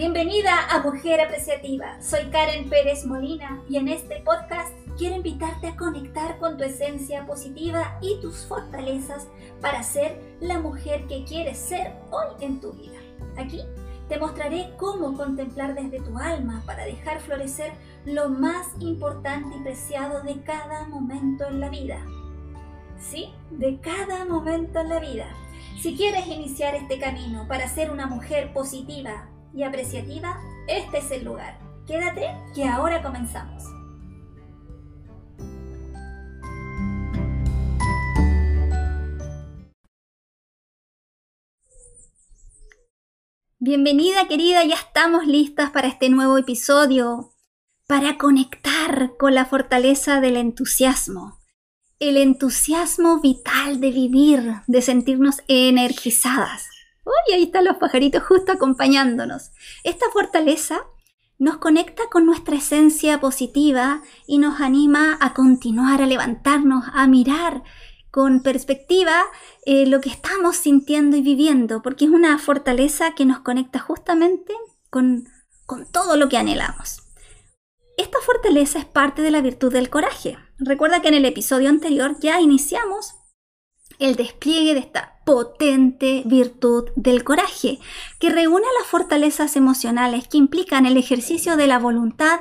Bienvenida a Mujer Apreciativa. Soy Karen Pérez Molina y en este podcast quiero invitarte a conectar con tu esencia positiva y tus fortalezas para ser la mujer que quieres ser hoy en tu vida. Aquí te mostraré cómo contemplar desde tu alma para dejar florecer lo más importante y preciado de cada momento en la vida. Sí, de cada momento en la vida. Si quieres iniciar este camino para ser una mujer positiva y apreciativa, este es el lugar. Quédate que ahora comenzamos. Bienvenida querida, ya estamos listas para este nuevo episodio, para conectar con la fortaleza del entusiasmo, el entusiasmo vital de vivir, de sentirnos energizadas. Uy, ahí están los pajaritos justo acompañándonos. Esta fortaleza nos conecta con nuestra esencia positiva y nos anima a continuar, a levantarnos, a mirar con perspectiva eh, lo que estamos sintiendo y viviendo, porque es una fortaleza que nos conecta justamente con, con todo lo que anhelamos. Esta fortaleza es parte de la virtud del coraje. Recuerda que en el episodio anterior ya iniciamos el despliegue de esta potente virtud del coraje, que reúne las fortalezas emocionales que implican el ejercicio de la voluntad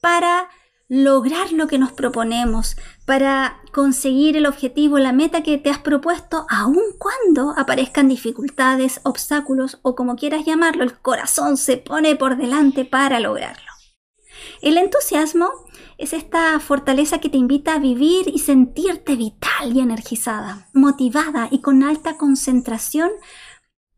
para lograr lo que nos proponemos, para conseguir el objetivo, la meta que te has propuesto, aun cuando aparezcan dificultades, obstáculos o como quieras llamarlo, el corazón se pone por delante para lograrlo. El entusiasmo es esta fortaleza que te invita a vivir y sentirte vital y energizada, motivada y con alta concentración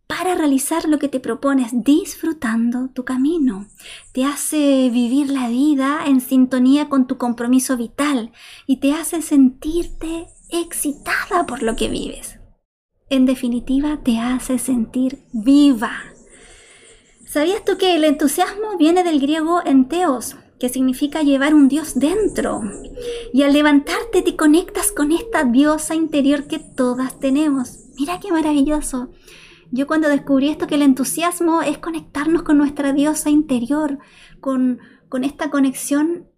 para realizar lo que te propones, disfrutando tu camino. Te hace vivir la vida en sintonía con tu compromiso vital y te hace sentirte excitada por lo que vives. En definitiva, te hace sentir viva. ¿Sabías tú que el entusiasmo viene del griego enteos, que significa llevar un Dios dentro? Y al levantarte te conectas con esta diosa interior que todas tenemos. Mira qué maravilloso. Yo cuando descubrí esto, que el entusiasmo es conectarnos con nuestra diosa interior, con, con esta conexión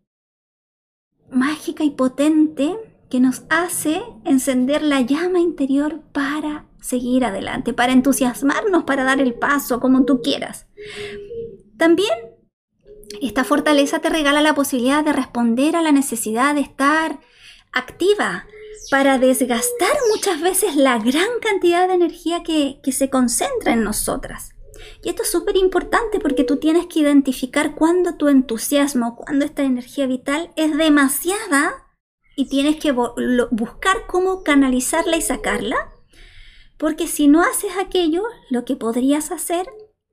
mágica y potente que nos hace encender la llama interior para seguir adelante, para entusiasmarnos, para dar el paso, como tú quieras. También esta fortaleza te regala la posibilidad de responder a la necesidad de estar activa, para desgastar muchas veces la gran cantidad de energía que, se concentra en nosotras. Y esto es súper importante porque tú tienes que identificar cuándo tu entusiasmo, cuándo esta energía vital es demasiada y tienes que buscar cómo canalizarla y sacarla. Porque si no haces aquello, lo que podrías hacer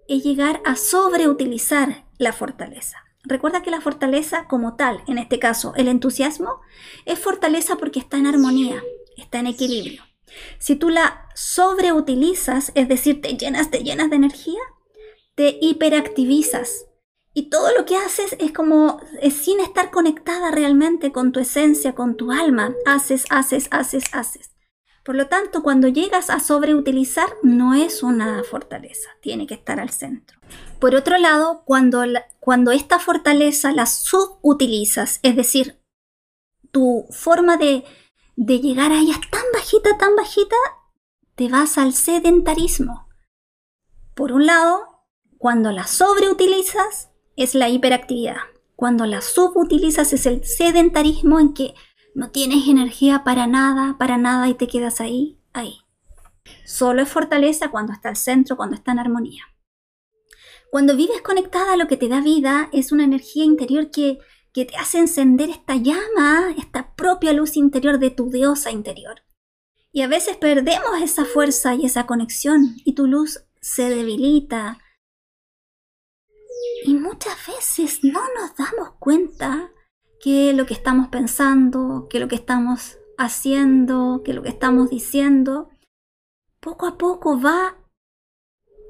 es llegar a sobreutilizar la fortaleza. Recuerda que la fortaleza como tal, en este caso el entusiasmo, es fortaleza porque está en armonía, está en equilibrio. Si tú la sobreutilizas, es decir, te llenas, te llenas de energía, te hiperactivizas. Y todo lo que haces es como es sin estar conectada realmente con tu esencia, con tu alma. Haces, haces, haces, haces. Por lo tanto, cuando llegas a sobreutilizar, no es una fortaleza, tiene que estar al centro. Por otro lado, cuando, cuando esta fortaleza la subutilizas, es decir, tu forma de, de llegar a ella es tan bajita, tan bajita, te vas al sedentarismo. Por un lado, cuando la sobreutilizas, es la hiperactividad. Cuando la subutilizas es el sedentarismo en que no tienes energía para nada, para nada y te quedas ahí, ahí. Solo es fortaleza cuando está al centro, cuando está en armonía. Cuando vives conectada lo que te da vida, es una energía interior que, que te hace encender esta llama, esta propia luz interior de tu diosa interior. Y a veces perdemos esa fuerza y esa conexión y tu luz se debilita. Y muchas veces no nos damos cuenta que lo que estamos pensando, que lo que estamos haciendo, que lo que estamos diciendo, poco a poco va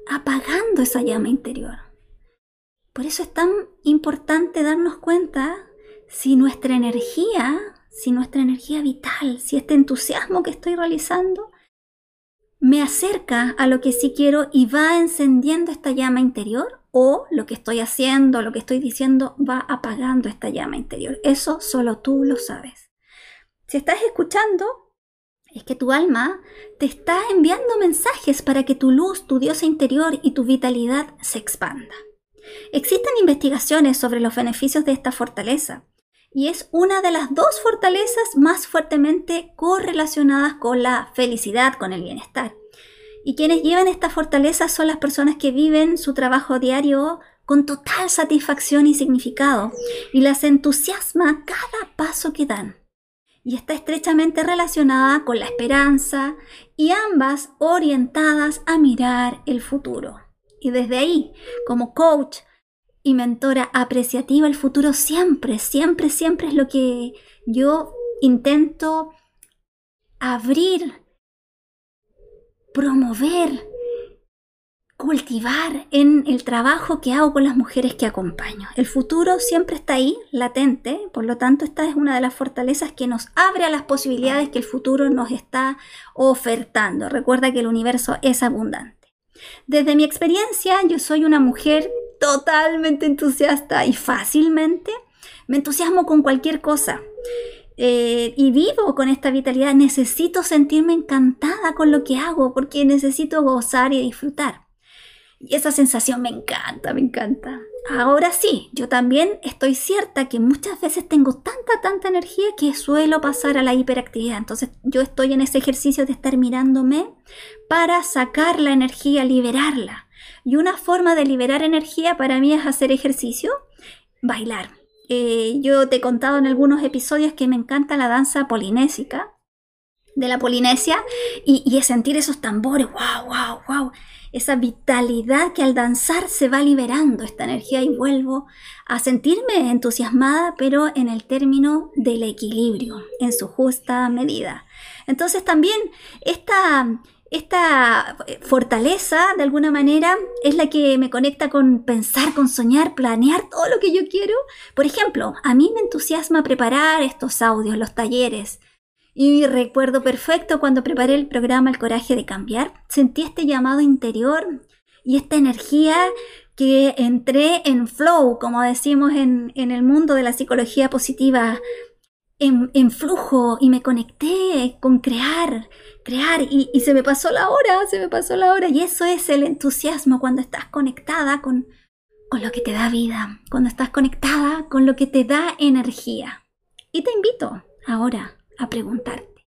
apagando esa llama interior. Por eso es tan importante darnos cuenta si nuestra energía, si nuestra energía vital, si este entusiasmo que estoy realizando me acerca a lo que sí quiero y va encendiendo esta llama interior o lo que estoy haciendo, lo que estoy diciendo va apagando esta llama interior. Eso solo tú lo sabes. Si estás escuchando, es que tu alma te está enviando mensajes para que tu luz, tu diosa interior y tu vitalidad se expanda. Existen investigaciones sobre los beneficios de esta fortaleza y es una de las dos fortalezas más fuertemente correlacionadas con la felicidad, con el bienestar. Y quienes llevan esta fortaleza son las personas que viven su trabajo diario con total satisfacción y significado y las entusiasma cada paso que dan. Y está estrechamente relacionada con la esperanza y ambas orientadas a mirar el futuro. Y desde ahí, como coach y mentora apreciativa, el futuro siempre, siempre, siempre es lo que yo intento abrir, promover, cultivar en el trabajo que hago con las mujeres que acompaño. El futuro siempre está ahí, latente, por lo tanto esta es una de las fortalezas que nos abre a las posibilidades que el futuro nos está ofertando. Recuerda que el universo es abundante. Desde mi experiencia, yo soy una mujer totalmente entusiasta y fácilmente me entusiasmo con cualquier cosa. Eh, y vivo con esta vitalidad. Necesito sentirme encantada con lo que hago porque necesito gozar y disfrutar. Y esa sensación me encanta, me encanta. Ahora sí, yo también estoy cierta que muchas veces tengo tanta, tanta energía que suelo pasar a la hiperactividad. Entonces yo estoy en ese ejercicio de estar mirándome para sacar la energía, liberarla. Y una forma de liberar energía para mí es hacer ejercicio, bailar. Eh, yo te he contado en algunos episodios que me encanta la danza polinésica de la Polinesia y, y sentir esos tambores, wow, wow, wow esa vitalidad que al danzar se va liberando esta energía y vuelvo a sentirme entusiasmada, pero en el término del equilibrio, en su justa medida. Entonces también esta, esta fortaleza, de alguna manera, es la que me conecta con pensar, con soñar, planear todo lo que yo quiero. Por ejemplo, a mí me entusiasma preparar estos audios, los talleres, y recuerdo perfecto cuando preparé el programa El Coraje de Cambiar, sentí este llamado interior y esta energía que entré en flow, como decimos en, el mundo de la psicología positiva, en, flujo y me conecté con crear, crear y, y, se me pasó la hora, se me pasó la hora y eso es el entusiasmo cuando estás conectada con, con lo que te da vida, cuando estás conectada con lo que te da energía. Y te invito ahora a preguntarte,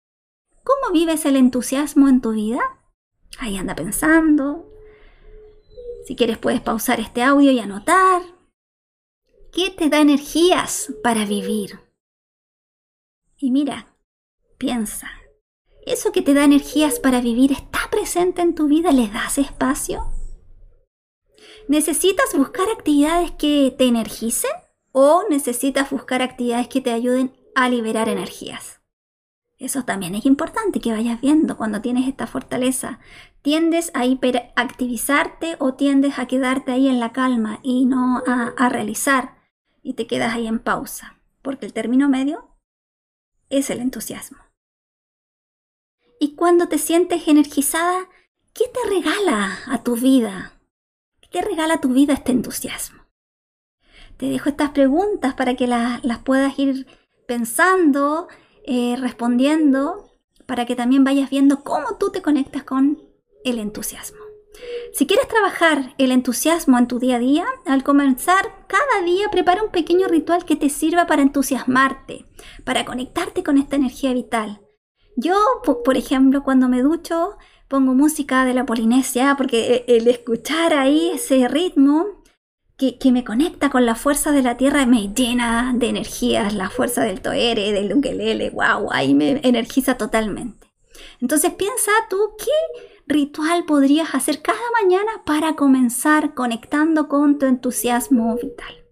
¿cómo vives el entusiasmo en tu vida? Ahí anda pensando. Si quieres puedes pausar este audio y anotar. ¿Qué te da energías para vivir? Y mira, piensa, ¿eso que te da energías para vivir está presente en tu vida? ¿Le das espacio? ¿Necesitas buscar actividades que te energicen o necesitas buscar actividades que te ayuden a liberar energías? Eso también es importante que vayas viendo cuando tienes esta fortaleza. ¿Tiendes a hiperactivizarte o tiendes a quedarte ahí en la calma y no a, realizar y te quedas ahí en pausa? Porque el término medio es el entusiasmo. Y cuando te sientes energizada, ¿qué te regala a tu vida? ¿Qué te regala a tu vida este entusiasmo? Te dejo estas preguntas para que las puedas ir pensando eh, respondiendo para que también vayas viendo cómo tú te conectas con el entusiasmo. Si quieres trabajar el entusiasmo en tu día a día, al comenzar cada día prepara un pequeño ritual que te sirva para entusiasmarte, para conectarte con esta energía vital. Yo, por ejemplo, cuando me ducho, pongo música de la Polinesia porque el escuchar ahí ese ritmo que, me conecta con la fuerza de la tierra, me llena de energías, la fuerza del toere, del ukelele, wow, ahí me energiza totalmente. Entonces piensa tú qué ritual podrías hacer cada mañana para comenzar conectando con tu entusiasmo vital.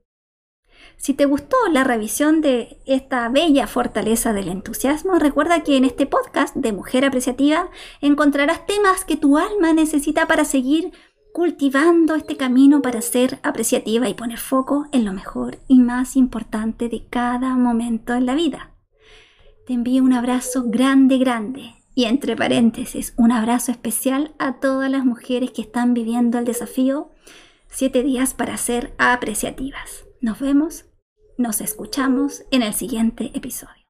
Si te gustó la revisión de esta bella fortaleza del entusiasmo, recuerda que en este podcast de Mujer Apreciativa encontrarás temas que tu alma necesita para seguir cultivando este camino para ser apreciativa y poner foco en lo mejor y más importante de cada momento en la vida. Te envío un abrazo grande, grande y entre paréntesis un abrazo especial a todas las mujeres que están viviendo el desafío Siete días para ser apreciativas. Nos vemos, nos escuchamos en el siguiente episodio.